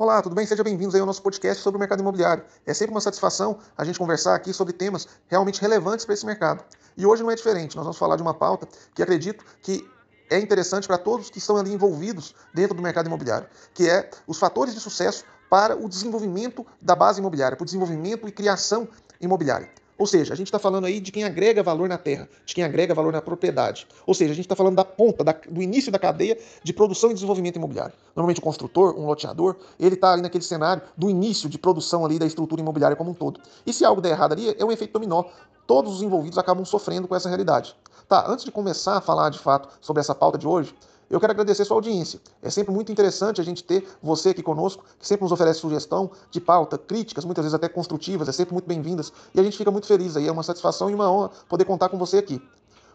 Olá, tudo bem? Sejam bem-vindos ao nosso podcast sobre o mercado imobiliário. É sempre uma satisfação a gente conversar aqui sobre temas realmente relevantes para esse mercado. E hoje não é diferente, nós vamos falar de uma pauta que acredito que é interessante para todos que estão ali envolvidos dentro do mercado imobiliário, que é os fatores de sucesso para o desenvolvimento da base imobiliária, para o desenvolvimento e criação imobiliária. Ou seja, a gente está falando aí de quem agrega valor na terra, de quem agrega valor na propriedade. Ou seja, a gente está falando da ponta, da, do início da cadeia de produção e desenvolvimento imobiliário. Normalmente o construtor, um loteador, ele está ali naquele cenário do início de produção ali da estrutura imobiliária como um todo. E se algo der errado ali, é um efeito dominó. Todos os envolvidos acabam sofrendo com essa realidade. Tá, antes de começar a falar de fato sobre essa pauta de hoje, eu quero agradecer sua audiência. É sempre muito interessante a gente ter você aqui conosco, que sempre nos oferece sugestão de pauta, críticas, muitas vezes até construtivas, é sempre muito bem-vindas. E a gente fica muito feliz aí, é uma satisfação e uma honra poder contar com você aqui.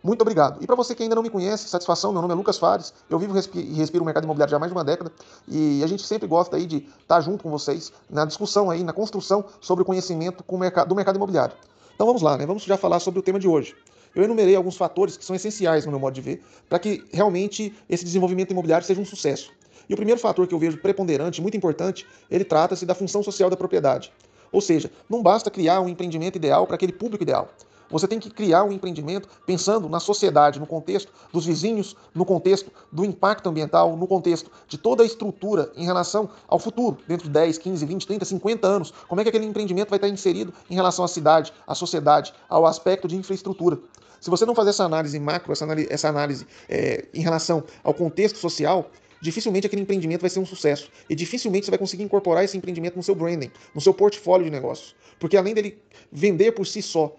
Muito obrigado. E para você que ainda não me conhece, satisfação, meu nome é Lucas Fares, eu vivo e respiro o mercado imobiliário já há mais de uma década e a gente sempre gosta aí de estar junto com vocês na discussão aí, na construção sobre o conhecimento do mercado imobiliário. Então vamos lá, né? Vamos já falar sobre o tema de hoje eu enumerei alguns fatores que são essenciais, no meu modo de ver, para que realmente esse desenvolvimento imobiliário seja um sucesso. E o primeiro fator que eu vejo preponderante, muito importante, ele trata-se da função social da propriedade. Ou seja, não basta criar um empreendimento ideal para aquele público ideal. Você tem que criar um empreendimento pensando na sociedade, no contexto dos vizinhos, no contexto do impacto ambiental, no contexto de toda a estrutura em relação ao futuro, dentro de 10, 15, 20, 30, 50 anos. Como é que aquele empreendimento vai estar inserido em relação à cidade, à sociedade, ao aspecto de infraestrutura. Se você não fazer essa análise macro, essa análise, essa análise é, em relação ao contexto social, dificilmente aquele empreendimento vai ser um sucesso. E dificilmente você vai conseguir incorporar esse empreendimento no seu branding, no seu portfólio de negócios. Porque além dele vender por si só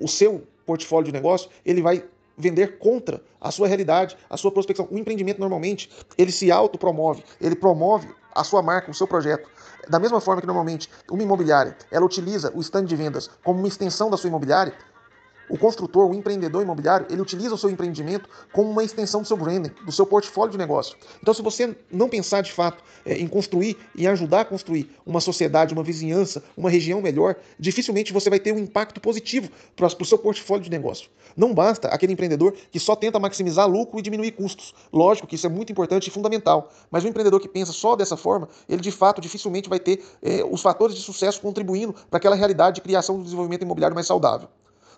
o seu portfólio de negócio, ele vai vender contra a sua realidade, a sua prospecção. O empreendimento normalmente ele se autopromove, ele promove a sua marca, o seu projeto. Da mesma forma que normalmente uma imobiliária, ela utiliza o stand de vendas como uma extensão da sua imobiliária, o construtor, o empreendedor imobiliário, ele utiliza o seu empreendimento como uma extensão do seu branding, do seu portfólio de negócio. Então, se você não pensar de fato é, em construir e ajudar a construir uma sociedade, uma vizinhança, uma região melhor, dificilmente você vai ter um impacto positivo para o seu portfólio de negócio. Não basta aquele empreendedor que só tenta maximizar lucro e diminuir custos. Lógico que isso é muito importante e fundamental, mas o empreendedor que pensa só dessa forma, ele de fato dificilmente vai ter é, os fatores de sucesso contribuindo para aquela realidade de criação do desenvolvimento imobiliário mais saudável.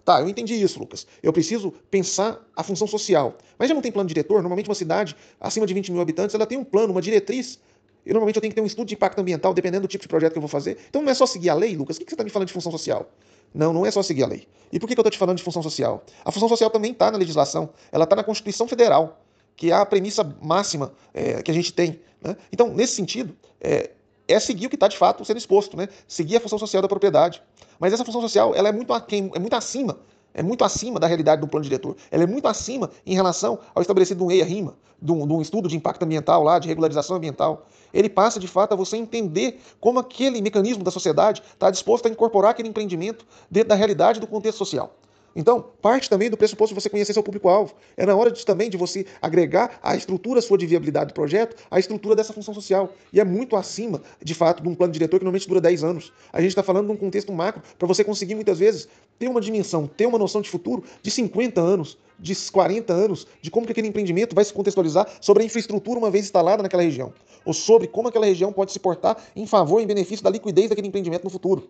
Tá, eu entendi isso, Lucas. Eu preciso pensar a função social. Mas já não tem plano diretor? Normalmente uma cidade acima de 20 mil habitantes, ela tem um plano, uma diretriz. E normalmente eu tenho que ter um estudo de impacto ambiental, dependendo do tipo de projeto que eu vou fazer. Então não é só seguir a lei, Lucas. O que você está me falando de função social? Não, não é só seguir a lei. E por que eu estou te falando de função social? A função social também está na legislação. Ela está na Constituição Federal, que é a premissa máxima é, que a gente tem. Né? Então, nesse sentido, é, é seguir o que está de fato sendo exposto, né? seguir a função social da propriedade. Mas essa função social ela é muito, aquém, é muito acima, é muito acima da realidade do plano diretor. Ela é muito acima em relação ao estabelecido um EIA-RIMA, de um estudo de impacto ambiental lá, de regularização ambiental. Ele passa de fato a você entender como aquele mecanismo da sociedade está disposto a incorporar aquele empreendimento dentro da realidade do contexto social. Então, parte também do pressuposto de você conhecer seu público-alvo. É na hora de, também de você agregar a estrutura sua de viabilidade do projeto, a estrutura dessa função social. E é muito acima, de fato, de um plano diretor que normalmente dura 10 anos. A gente está falando de um contexto macro para você conseguir, muitas vezes, ter uma dimensão, ter uma noção de futuro de 50 anos, de 40 anos, de como que aquele empreendimento vai se contextualizar sobre a infraestrutura uma vez instalada naquela região. Ou sobre como aquela região pode se portar em favor, em benefício da liquidez daquele empreendimento no futuro.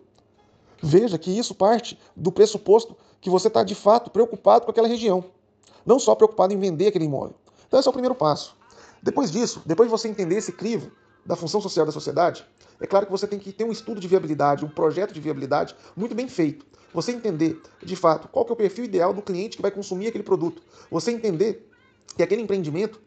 Veja que isso parte do pressuposto que você está de fato preocupado com aquela região, não só preocupado em vender aquele imóvel. Então, esse é o primeiro passo. Depois disso, depois de você entender esse crivo da função social da sociedade, é claro que você tem que ter um estudo de viabilidade, um projeto de viabilidade muito bem feito. Você entender, de fato, qual que é o perfil ideal do cliente que vai consumir aquele produto. Você entender que aquele empreendimento,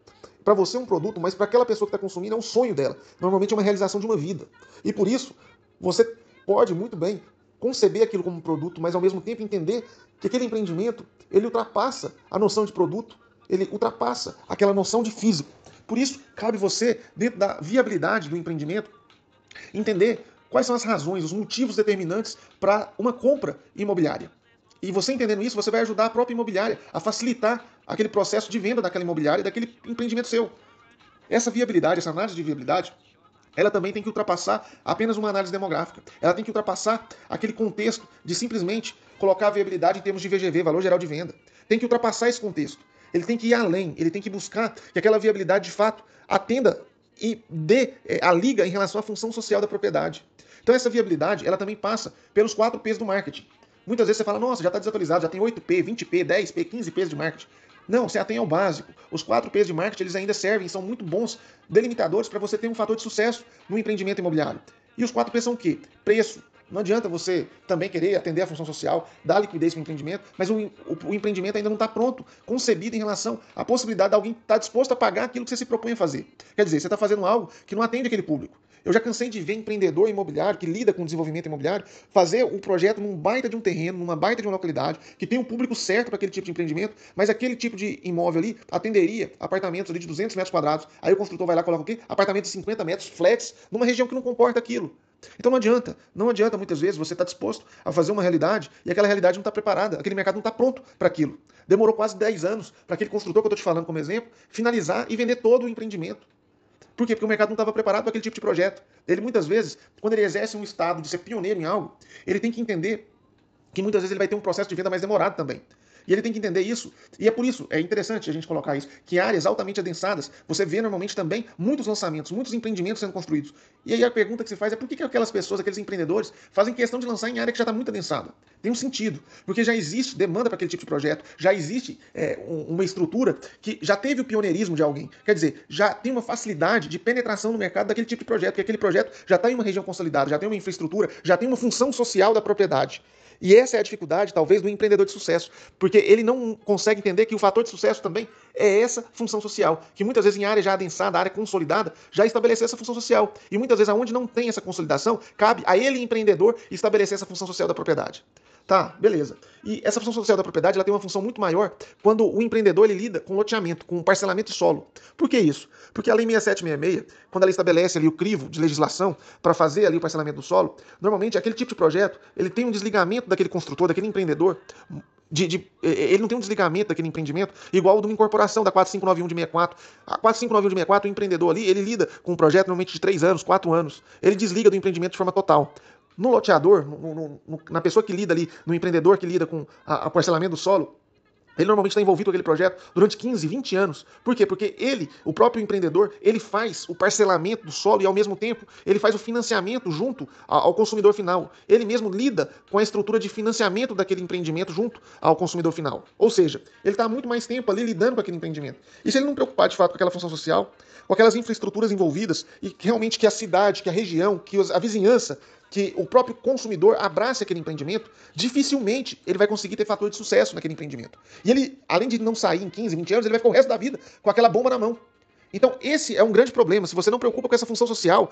para você é um produto, mas para aquela pessoa que está consumindo é um sonho dela. Normalmente é uma realização de uma vida. E por isso, você pode muito bem conceber aquilo como produto, mas ao mesmo tempo entender que aquele empreendimento ele ultrapassa a noção de produto, ele ultrapassa aquela noção de físico. Por isso, cabe você, dentro da viabilidade do empreendimento, entender quais são as razões, os motivos determinantes para uma compra imobiliária. E você entendendo isso, você vai ajudar a própria imobiliária a facilitar aquele processo de venda daquela imobiliária, daquele empreendimento seu. Essa viabilidade, essa análise de viabilidade, ela também tem que ultrapassar apenas uma análise demográfica. Ela tem que ultrapassar aquele contexto de simplesmente colocar a viabilidade em termos de VGV, valor geral de venda. Tem que ultrapassar esse contexto. Ele tem que ir além, ele tem que buscar que aquela viabilidade de fato atenda e dê é, a liga em relação à função social da propriedade. Então essa viabilidade, ela também passa pelos quatro P's do marketing. Muitas vezes você fala, nossa, já está desatualizado, já tem 8P, 20P, 10P, 15Ps de marketing. Não, você atém ao básico. Os quatro P's de marketing eles ainda servem, são muito bons delimitadores para você ter um fator de sucesso no empreendimento imobiliário. E os quatro P's são o quê? Preço. Não adianta você também querer atender a função social, dar liquidez para o empreendimento, mas o, o, o empreendimento ainda não está pronto, concebido em relação à possibilidade de alguém estar tá disposto a pagar aquilo que você se propõe a fazer. Quer dizer, você está fazendo algo que não atende aquele público. Eu já cansei de ver empreendedor imobiliário que lida com desenvolvimento imobiliário fazer o projeto num baita de um terreno, numa baita de uma localidade, que tem um público certo para aquele tipo de empreendimento, mas aquele tipo de imóvel ali atenderia apartamentos ali de 200 metros quadrados. Aí o construtor vai lá e coloca o quê? Apartamento de 50 metros, flats, numa região que não comporta aquilo. Então não adianta, não adianta muitas vezes você estar tá disposto a fazer uma realidade e aquela realidade não está preparada, aquele mercado não está pronto para aquilo. Demorou quase 10 anos para aquele construtor que eu estou te falando como exemplo finalizar e vender todo o empreendimento. Por quê? Porque o mercado não estava preparado para aquele tipo de projeto. Ele muitas vezes, quando ele exerce um estado de ser pioneiro em algo, ele tem que entender que muitas vezes ele vai ter um processo de venda mais demorado também. E ele tem que entender isso. E é por isso, é interessante a gente colocar isso, que áreas altamente adensadas, você vê normalmente também muitos lançamentos, muitos empreendimentos sendo construídos. E aí a pergunta que se faz é por que, que aquelas pessoas, aqueles empreendedores, fazem questão de lançar em área que já está muito adensada? Tem um sentido, porque já existe demanda para aquele tipo de projeto, já existe é, uma estrutura que já teve o pioneirismo de alguém. Quer dizer, já tem uma facilidade de penetração no mercado daquele tipo de projeto, porque aquele projeto já está em uma região consolidada, já tem uma infraestrutura, já tem uma função social da propriedade. E essa é a dificuldade, talvez, do empreendedor de sucesso, porque ele não consegue entender que o fator de sucesso também é essa função social, que muitas vezes em área já adensada, área consolidada, já estabeleceu essa função social. E muitas vezes, aonde não tem essa consolidação, cabe a ele, empreendedor, estabelecer essa função social da propriedade. Tá, beleza. E essa função social da propriedade ela tem uma função muito maior quando o empreendedor ele lida com loteamento, com parcelamento de solo. Por que isso? Porque a Lei 6766, quando ela estabelece ali o crivo de legislação para fazer ali o parcelamento do solo, normalmente aquele tipo de projeto ele tem um desligamento daquele construtor, daquele empreendedor de, de, ele não tem um desligamento daquele empreendimento igual de uma incorporação da 4591 de 64. A 4591 de 64, o empreendedor ali, ele lida com um projeto normalmente de 3 anos, 4 anos. Ele desliga do empreendimento de forma total. No loteador, no, no, na pessoa que lida ali, no empreendedor que lida com a parcelamento do solo, ele normalmente está envolvido com aquele projeto durante 15, 20 anos. Por quê? Porque ele, o próprio empreendedor, ele faz o parcelamento do solo e ao mesmo tempo ele faz o financiamento junto ao consumidor final. Ele mesmo lida com a estrutura de financiamento daquele empreendimento junto ao consumidor final. Ou seja, ele está muito mais tempo ali lidando com aquele empreendimento. E se ele não preocupar de fato com aquela função social, com aquelas infraestruturas envolvidas e realmente que a cidade, que a região, que a vizinhança que o próprio consumidor abrace aquele empreendimento, dificilmente ele vai conseguir ter fator de sucesso naquele empreendimento. E ele, além de não sair em 15, 20 anos, ele vai ficar o resto da vida com aquela bomba na mão. Então, esse é um grande problema. Se você não preocupa com essa função social,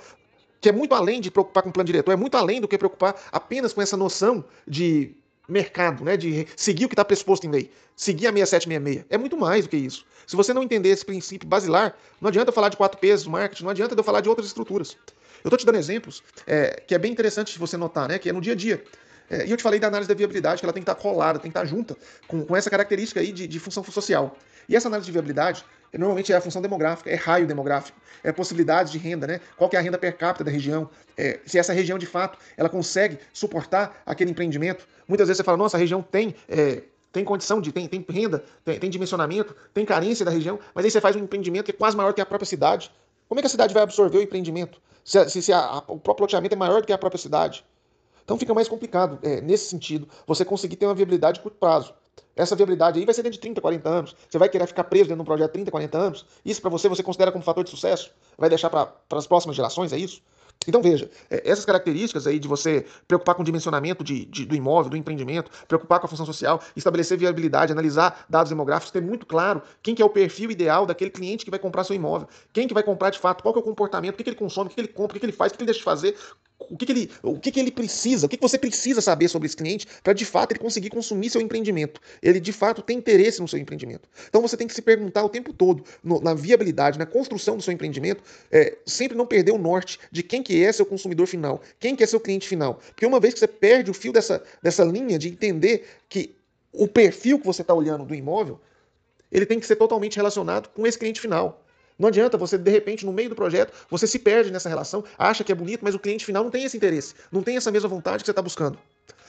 que é muito além de preocupar com o plano diretor, é muito além do que preocupar apenas com essa noção de mercado, né, de seguir o que está pressuposto em lei, seguir a 6766. É muito mais do que isso. Se você não entender esse princípio basilar, não adianta eu falar de quatro P's do marketing, não adianta eu falar de outras estruturas. Eu estou te dando exemplos é, que é bem interessante você notar, né? Que é no dia a dia. É, e eu te falei da análise da viabilidade, que ela tem que estar colada, tem que estar junta com, com essa característica aí de, de função social. E essa análise de viabilidade, normalmente é a função demográfica, é raio demográfico, é possibilidades de renda, né? Qual que é a renda per capita da região, é, se essa região de fato ela consegue suportar aquele empreendimento. Muitas vezes você fala, nossa, a região tem é, tem condição de, tem, tem renda, tem, tem, dimensionamento, tem carência da região, mas aí você faz um empreendimento que é quase maior que a própria cidade. Como é que a cidade vai absorver o empreendimento? Se, se, se a, a, o próprio loteamento é maior do que a própria cidade. Então fica mais complicado, é, nesse sentido, você conseguir ter uma viabilidade de curto prazo. Essa viabilidade aí vai ser dentro de 30, 40 anos. Você vai querer ficar preso dentro de um projeto de 30, 40 anos? Isso para você, você considera como fator de sucesso? Vai deixar para as próximas gerações, é isso? Então veja, é, essas características aí de você preocupar com o dimensionamento de, de, do imóvel, do empreendimento, preocupar com a função social, estabelecer viabilidade, analisar dados demográficos, ter muito claro quem que é o perfil ideal daquele cliente que vai comprar seu imóvel, quem que vai comprar de fato, qual que é o comportamento, o que, que ele consome, o que, que ele compra, o que, que ele faz, o que, que ele deixa de fazer, o que, que ele, o que, que ele precisa, o que, que você precisa saber sobre esse cliente para de fato ele conseguir consumir seu empreendimento. Ele de fato tem interesse no seu empreendimento. Então você tem que se perguntar o tempo todo no, na viabilidade, na construção do seu empreendimento, é, sempre não perder o norte de quem que é seu consumidor final, quem que é seu cliente final. Porque uma vez que você perde o fio dessa, dessa linha de entender que o perfil que você está olhando do imóvel, ele tem que ser totalmente relacionado com esse cliente final. Não adianta você, de repente, no meio do projeto, você se perde nessa relação, acha que é bonito, mas o cliente final não tem esse interesse, não tem essa mesma vontade que você está buscando.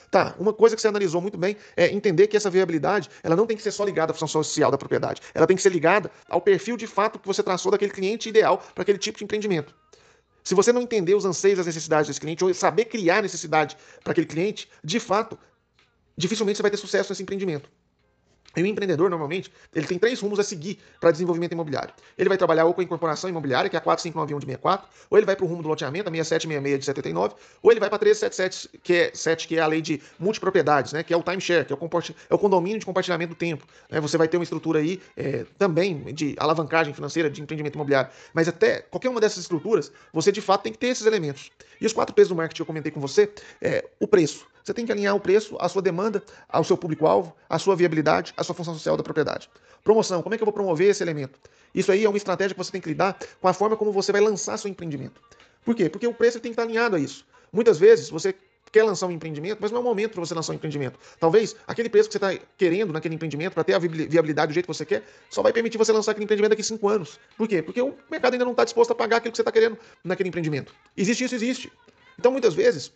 Tá, uma coisa que você analisou muito bem é entender que essa viabilidade ela não tem que ser só ligada à função social da propriedade. Ela tem que ser ligada ao perfil de fato que você traçou daquele cliente ideal para aquele tipo de empreendimento. Se você não entender os anseios, as necessidades desse cliente, ou saber criar necessidade para aquele cliente, de fato, dificilmente você vai ter sucesso nesse empreendimento. E o empreendedor, normalmente, ele tem três rumos a seguir para desenvolvimento imobiliário. Ele vai trabalhar ou com a incorporação imobiliária, que é a 4591 de 64, ou ele vai para o rumo do loteamento, a 6766 de 79, ou ele vai para a 1377, que é, 7, que é a lei de multipropriedades, né, que é o timeshare, que é o, é o condomínio de compartilhamento do tempo. Né, você vai ter uma estrutura aí é, também de alavancagem financeira de empreendimento imobiliário. Mas até qualquer uma dessas estruturas, você de fato tem que ter esses elementos. E os quatro pesos do marketing que eu comentei com você, é o preço. Você tem que alinhar o preço à sua demanda, ao seu público-alvo, à sua viabilidade, à sua função social da propriedade. Promoção, como é que eu vou promover esse elemento? Isso aí é uma estratégia que você tem que lidar com a forma como você vai lançar seu empreendimento. Por quê? Porque o preço tem que estar alinhado a isso. Muitas vezes você quer lançar um empreendimento, mas não é o momento para você lançar um empreendimento. Talvez aquele preço que você está querendo naquele empreendimento, para ter a viabilidade do jeito que você quer, só vai permitir você lançar aquele empreendimento daqui cinco anos. Por quê? Porque o mercado ainda não está disposto a pagar aquilo que você está querendo naquele empreendimento. Existe isso, existe. Então, muitas vezes,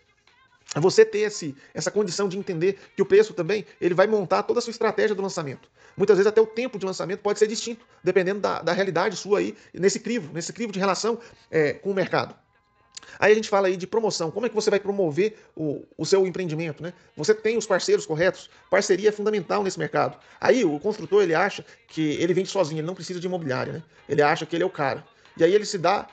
você ter esse, essa condição de entender que o preço também ele vai montar toda a sua estratégia do lançamento. Muitas vezes até o tempo de lançamento pode ser distinto, dependendo da, da realidade sua aí, nesse crivo, nesse crivo de relação é, com o mercado. Aí a gente fala aí de promoção. Como é que você vai promover o, o seu empreendimento? Né? Você tem os parceiros corretos. Parceria é fundamental nesse mercado. Aí o construtor ele acha que ele vende sozinho, ele não precisa de imobiliária. Né? Ele acha que ele é o cara. E aí ele se dá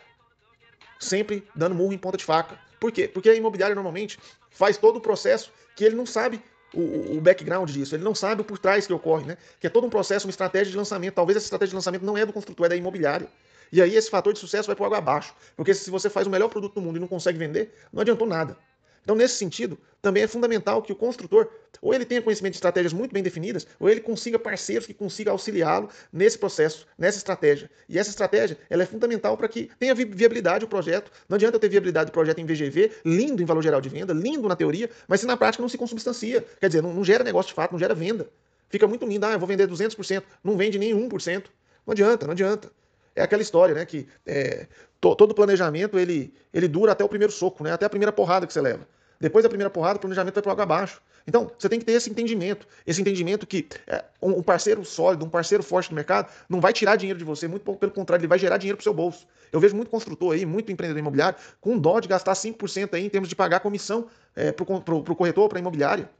sempre dando murro em ponta de faca. Por quê? Porque a imobiliária normalmente faz todo o processo que ele não sabe o, o, background disso, ele não sabe o por trás que ocorre, né? Que é todo um processo, uma estratégia de lançamento. Talvez essa estratégia de lançamento não é do construtor, é da imobiliária. E aí esse fator de sucesso vai para água abaixo. Porque se você faz o melhor produto do mundo e não consegue vender, não adiantou nada. Então, nesse sentido, também é fundamental que o construtor, ou ele tenha conhecimento de estratégias muito bem definidas, ou ele consiga parceiros que consigam auxiliá-lo nesse processo, nessa estratégia. E essa estratégia ela é fundamental para que tenha viabilidade o projeto. Não adianta eu ter viabilidade do projeto em VGV, lindo em valor geral de venda, lindo na teoria, mas se na prática não se consubstancia. Quer dizer, não, não gera negócio de fato, não gera venda. Fica muito lindo, ah, eu vou vender 200%, não vende nem 1%. Não adianta, não adianta. É aquela história, né? Que é, to, todo planejamento ele, ele dura até o primeiro soco, né? Até a primeira porrada que você leva. Depois da primeira porrada, o planejamento vai para água abaixo. Então, você tem que ter esse entendimento. Esse entendimento que é, um parceiro sólido, um parceiro forte no mercado, não vai tirar dinheiro de você, muito pelo contrário, ele vai gerar dinheiro para seu bolso. Eu vejo muito construtor aí, muito empreendedor imobiliário, com dó de gastar 5% aí em termos de pagar comissão é, para o corretor, para a imobiliária.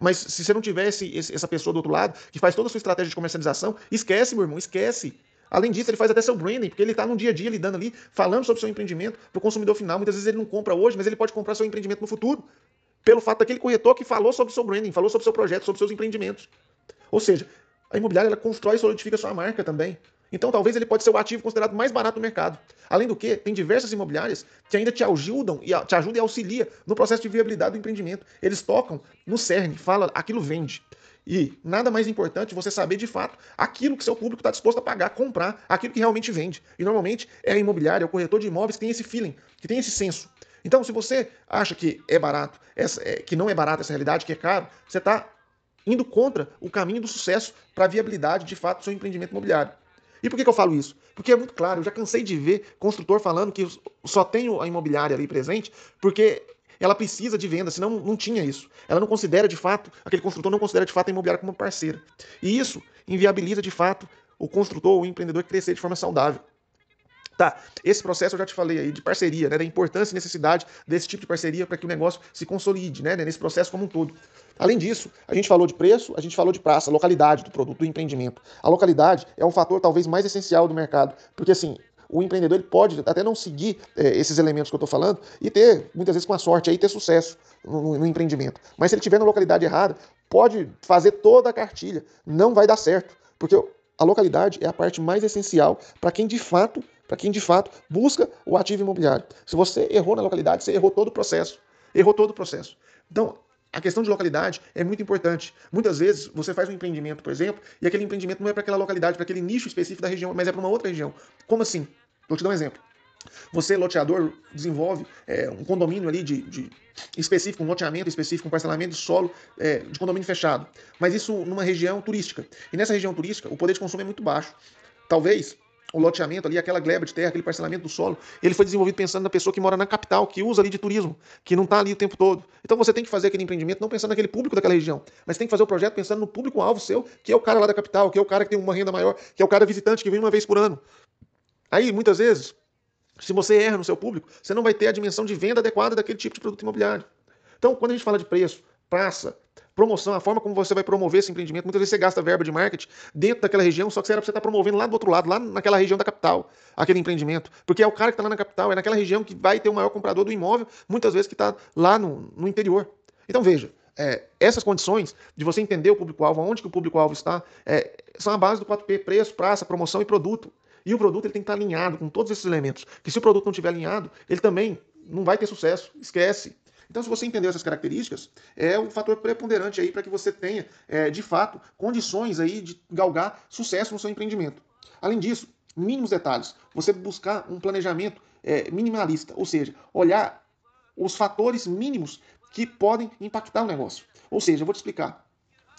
Mas se você não tivesse essa pessoa do outro lado, que faz toda a sua estratégia de comercialização, esquece, meu irmão, esquece. Além disso, ele faz até seu branding, porque ele está no dia a dia lidando ali, falando sobre o seu empreendimento para o consumidor final. Muitas vezes ele não compra hoje, mas ele pode comprar seu empreendimento no futuro. Pelo fato daquele corretor que falou sobre o seu branding, falou sobre o seu projeto, sobre seus empreendimentos. Ou seja, a imobiliária ela constrói e solidifica sua marca também. Então, talvez ele pode ser o ativo considerado mais barato do mercado. Além do que, tem diversas imobiliárias que ainda te ajudam e te ajudam e auxiliam no processo de viabilidade do empreendimento. Eles tocam no cerne, fala, aquilo vende. E nada mais importante você saber de fato aquilo que seu público está disposto a pagar, comprar, aquilo que realmente vende. E normalmente é a imobiliária, é o corretor de imóveis que tem esse feeling, que tem esse senso. Então, se você acha que é barato, é, que não é barato essa realidade, que é caro, você está indo contra o caminho do sucesso para a viabilidade de fato do seu empreendimento imobiliário. E por que, que, eu falo isso? Porque é muito claro, eu já cansei de ver construtor falando que só tem a imobiliária ali presente porque ela precisa de venda, senão não tinha isso. Ela não considera de fato, aquele construtor não considera de fato a imobiliária como parceira. E isso inviabiliza de fato o construtor ou o empreendedor crescer de forma saudável. Tá, esse processo eu já te falei aí de parceria, né, da importância e necessidade desse tipo de parceria para que o negócio se consolide, né, nesse processo como um todo. Além disso, a gente falou de preço, a gente falou de praça, localidade do produto, do empreendimento. A localidade é um fator talvez mais essencial do mercado, porque assim, o empreendedor ele pode até não seguir é, esses elementos que eu estou falando e ter, muitas vezes com a sorte, aí ter sucesso no, no, empreendimento. Mas se ele estiver na localidade errada, pode fazer toda a cartilha, não vai dar certo, porque a localidade é a parte mais essencial para quem de fato, para quem de fato busca o ativo imobiliário. Se você errou na localidade, você errou todo o processo. Errou todo o processo. Então, a questão de localidade é muito importante. Muitas vezes você faz um empreendimento, por exemplo, e aquele empreendimento não é para aquela localidade, para aquele nicho específico da região, mas é para uma outra região. Como assim? Vou te dar um exemplo. Você, loteador, desenvolve é, um condomínio ali de, de, específico, um loteamento específico, um parcelamento de solo é, de condomínio fechado. Mas isso numa região turística. E nessa região turística, o poder de consumo é muito baixo. Talvez o loteamento ali, aquela gleba de terra, aquele parcelamento do solo, ele foi desenvolvido pensando na pessoa que mora na capital, que usa ali de turismo, que não está ali o tempo todo. Então você tem que fazer aquele empreendimento não pensando naquele público daquela região, mas tem que fazer o projeto pensando no público-alvo seu, que é o cara lá da capital, que é o cara que tem uma renda maior, que é o cara visitante que vem uma vez por ano. Aí, muitas vezes, se você erra no seu público, você não vai ter a dimensão de venda adequada daquele tipo de produto imobiliário. Então, quando a gente fala de preço, praça, promoção, a forma como você vai promover esse empreendimento. Muitas vezes você gasta verba de marketing dentro daquela região, só que era para você estar tá promovendo lá do outro lado, lá naquela região da capital, aquele empreendimento. Porque é o cara que está lá na capital, é naquela região que vai ter o maior comprador do imóvel, muitas vezes que está lá no, no interior. Então veja, é, essas condições de você entender o público-alvo, onde que o público-alvo está, é, são a base do 4P, preço, praça, promoção e produto. E o produto ele tem que estar tá alinhado com todos esses elementos. Que se o produto não estiver alinhado, ele também não vai ter sucesso. Esquece. Então, se você entender essas características, é um fator preponderante aí para que você tenha, é, de fato, condições aí de galgar sucesso no seu empreendimento. Além disso, mínimos detalhes. Você buscar um planejamento é, minimalista, ou seja, olhar os fatores mínimos que podem impactar o negócio. Ou seja, eu vou te explicar.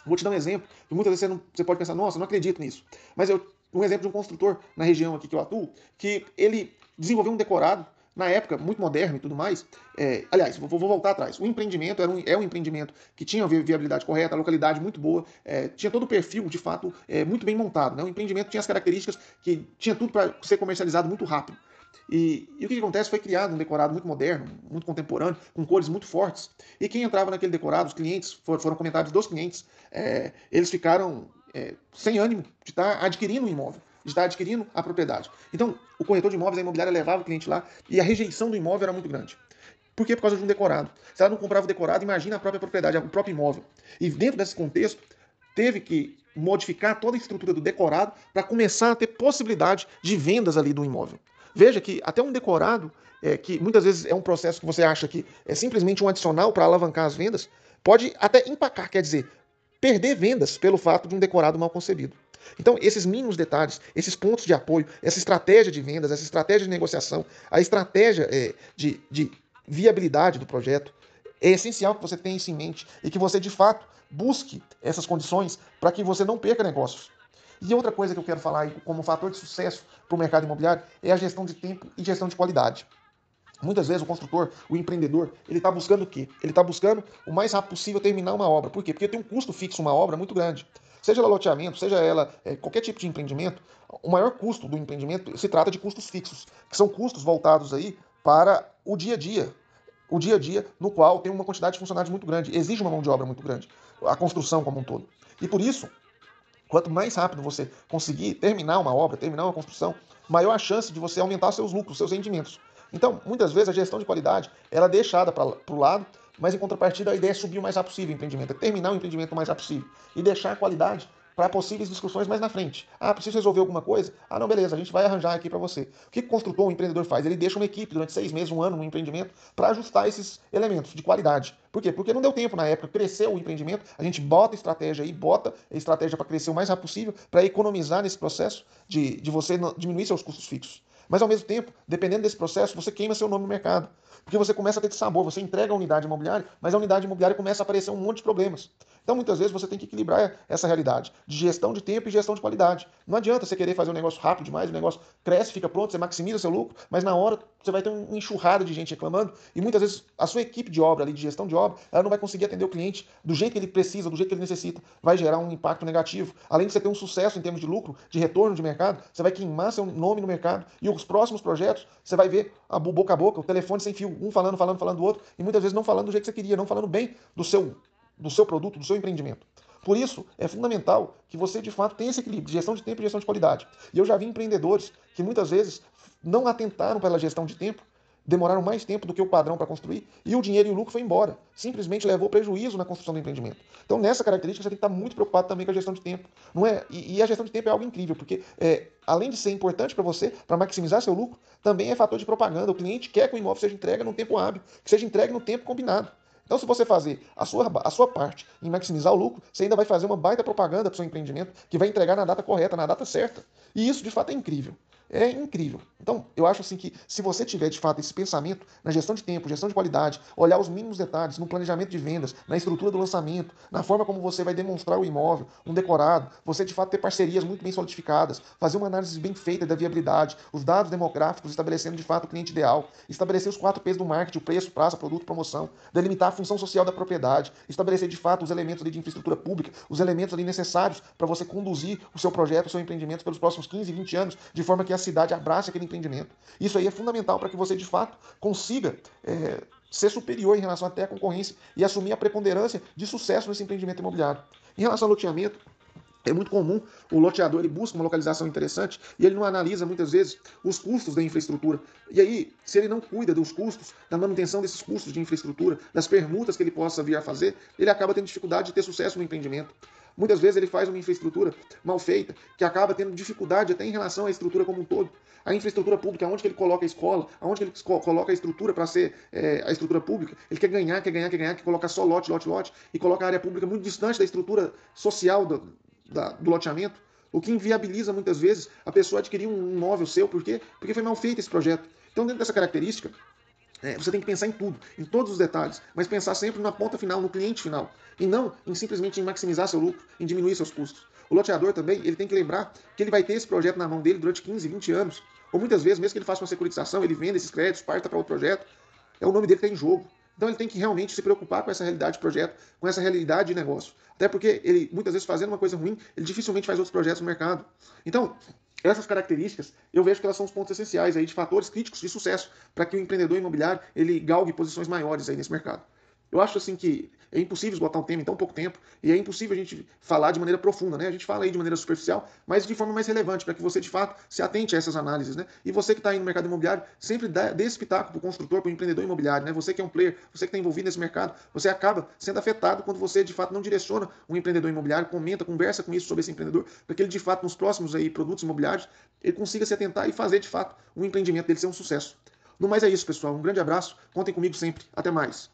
Vou te dar um exemplo, que muitas vezes você, não, você pode pensar, nossa, não acredito nisso. Mas eu, um exemplo de um construtor na região aqui que eu atuo, que ele desenvolveu um decorado na época, muito moderno e tudo mais. É, aliás, vou, vou, voltar atrás. O empreendimento era um, é um empreendimento que tinha a viabilidade correta, a localidade muito boa, é, tinha todo o perfil, de fato, é, muito bem montado. Né? O empreendimento tinha as características que tinha tudo para ser comercializado muito rápido. E, e, o que, que acontece? Foi criado um decorado muito moderno, muito contemporâneo, com cores muito fortes. E quem entrava naquele decorado, os clientes, foram, comentários dos clientes, é, eles ficaram é, sem ânimo de estar adquirindo um imóvel estar adquirindo a propriedade. Então, o corretor de imóveis, a imobiliária levava o cliente lá e a rejeição do imóvel era muito grande. Por quê? Por causa de um decorado. Se ela não comprava o decorado, imagina a própria propriedade, o próprio imóvel. E dentro desse contexto, teve que modificar toda a estrutura do decorado para começar a ter possibilidade de vendas ali do imóvel. Veja que até um decorado, é, que muitas vezes é um processo que você acha que é simplesmente um adicional para alavancar as vendas, pode até empacar, quer dizer, perder vendas pelo fato de um decorado mal concebido. Então, esses mínimos detalhes, esses pontos de apoio, essa estratégia de vendas, essa estratégia de negociação, a estratégia é, de, de viabilidade do projeto, é essencial que você tenha isso em mente e que você, de fato, busque essas condições para que você não perca negócios. E outra coisa que eu quero falar como fator de sucesso para o mercado imobiliário é a gestão de tempo e gestão de qualidade. Muitas vezes o construtor, o empreendedor, ele está buscando o quê? Ele está buscando o mais rápido possível terminar uma obra. Por quê? Porque tem um custo fixo uma obra muito grande. Seja ela loteamento, seja ela é, qualquer tipo de empreendimento, o maior custo do empreendimento se trata de custos fixos, que são custos voltados aí para o dia a dia. O dia a dia no qual tem uma quantidade de funcionários muito grande, exige uma mão de obra muito grande, a construção como um todo. E por isso, quanto mais rápido você conseguir terminar uma obra, terminar uma construção, maior a chance de você aumentar seus lucros, seus rendimentos. Então, muitas vezes a gestão de qualidade ela é deixada para o lado mas em contrapartida, a ideia é subir o mais rápido possível o empreendimento, é terminar o empreendimento o mais rápido possível e deixar a qualidade para possíveis discussões mais na frente. Ah, preciso resolver alguma coisa? Ah, não, beleza, a gente vai arranjar aqui para você. O que o construtor, o empreendedor faz? Ele deixa uma equipe durante seis meses, um ano no empreendimento para ajustar esses elementos de qualidade. Por quê? Porque não deu tempo na época, cresceu o empreendimento, a gente bota estratégia aí, bota estratégia para crescer o mais rápido possível, para economizar nesse processo de, de você diminuir seus custos fixos. Mas ao mesmo tempo, dependendo desse processo, você queima seu nome no mercado. Porque você começa a ter sabor, você entrega a unidade imobiliária, mas a unidade imobiliária começa a aparecer um monte de problemas. Então, muitas vezes, você tem que equilibrar essa realidade de gestão de tempo e gestão de qualidade. Não adianta você querer fazer um negócio rápido demais, o negócio cresce, fica pronto, você maximiza seu lucro, mas na hora você vai ter uma enxurrada de gente reclamando e muitas vezes a sua equipe de obra ali, de gestão de obra, ela não vai conseguir atender o cliente do jeito que ele precisa, do jeito que ele necessita. Vai gerar um impacto negativo. Além de você ter um sucesso em termos de lucro, de retorno de mercado, você vai queimar seu nome no mercado e os próximos projetos, você vai ver a boca a boca, o telefone sem fio, um falando, falando, falando do outro e muitas vezes não falando do jeito que você queria, não falando bem do seu, do seu produto, do seu empreendimento. Por isso, é fundamental que você, de fato, tenha esse equilíbrio de gestão de tempo e gestão de qualidade. E eu já vi empreendedores que muitas vezes não atentaram pela gestão de tempo, demoraram mais tempo do que o padrão para construir, e o dinheiro e o lucro foi embora. Simplesmente levou prejuízo na construção do empreendimento. Então, nessa característica, você tem que estar muito preocupado também com a gestão de tempo. Não é? E, e a gestão de tempo é algo incrível, porque é, além de ser importante para você, para maximizar seu lucro, também é fator de propaganda. O cliente quer que o imóvel seja entregue no tempo hábil, que seja entregue no tempo combinado. Então, se você fazer a sua, a sua parte em maximizar o lucro, você ainda vai fazer uma baita propaganda para o seu empreendimento que vai entregar na data correta, na data certa. E isso, de fato, é incrível. É incrível. Então, eu acho assim que se você tiver de fato esse pensamento na gestão de tempo, gestão de qualidade, olhar os mínimos detalhes no planejamento de vendas, na estrutura do lançamento, na forma como você vai demonstrar o imóvel, um decorado, você de fato ter parcerias muito bem solidificadas, fazer uma análise bem feita da viabilidade, os dados demográficos estabelecendo de fato o cliente ideal, estabelecer os quatro P's do marketing, o preço, prazo, produto, promoção, delimitar a função social da propriedade, estabelecer de fato os elementos de infraestrutura pública, os elementos ali necessários para você conduzir o seu projeto, o seu empreendimento pelos próximos 15, 20 anos, de forma que cidade abrace aquele empreendimento. Isso aí é fundamental para que você, de fato, consiga é, ser superior em relação até à concorrência e assumir a preponderância de sucesso nesse empreendimento imobiliário. Em relação ao loteamento, é muito comum o loteador ele busca uma localização interessante e ele não analisa muitas vezes os custos da infraestrutura. E aí, se ele não cuida dos custos, da manutenção desses custos de infraestrutura, das permutas que ele possa vir a fazer, ele acaba tendo dificuldade de ter sucesso no empreendimento. Muitas vezes ele faz uma infraestrutura mal feita, que acaba tendo dificuldade até em relação à estrutura como um todo. A infraestrutura pública, onde que ele coloca a escola, onde ele coloca a estrutura para ser é, a estrutura pública, ele quer ganhar, quer ganhar, quer ganhar, quer colocar só lote, lote, lote, e coloca a área pública muito distante da estrutura social do, da, do loteamento, o que inviabiliza muitas vezes a pessoa adquirir um imóvel seu, por quê? Porque foi mal feito esse projeto. Então, dentro dessa característica, é, você tem que pensar em tudo, em todos os detalhes, mas pensar sempre na ponta final, no cliente final, e não em simplesmente em maximizar seu lucro, em diminuir seus custos. O loteador também, ele tem que lembrar que ele vai ter esse projeto na mão dele durante 15, 20 anos, ou muitas vezes, mesmo que ele faça uma securitização, ele venda esses créditos, parta para outro projeto, é o nome dele que está em jogo. Então ele tem que realmente se preocupar com essa realidade de projeto, com essa realidade de negócio. Até porque ele, muitas vezes, fazendo uma coisa ruim, ele dificilmente faz outros projetos no mercado. Então, essas características, eu vejo que elas são os pontos essenciais aí de fatores críticos de sucesso para que o empreendedor imobiliário ele galgue posições maiores aí nesse mercado. Eu acho assim que é impossível esgotar um tema em tão pouco tempo e é impossível a gente falar de maneira profunda, né? A gente fala aí de maneira superficial, mas de forma mais relevante, para que você de fato se atente a essas análises, né? E você que está aí no mercado imobiliário, sempre dê, esse pitaco para o construtor, para o empreendedor imobiliário, né? Você que é um player, você que está envolvido nesse mercado, você acaba sendo afetado quando você de fato não direciona um empreendedor imobiliário, comenta, conversa com isso sobre esse empreendedor, para que ele de fato nos próximos aí produtos imobiliários ele consiga se atentar e fazer de fato o um empreendimento dele ser um sucesso. No mais é isso, pessoal. Um grande abraço. Contem comigo sempre. Até mais.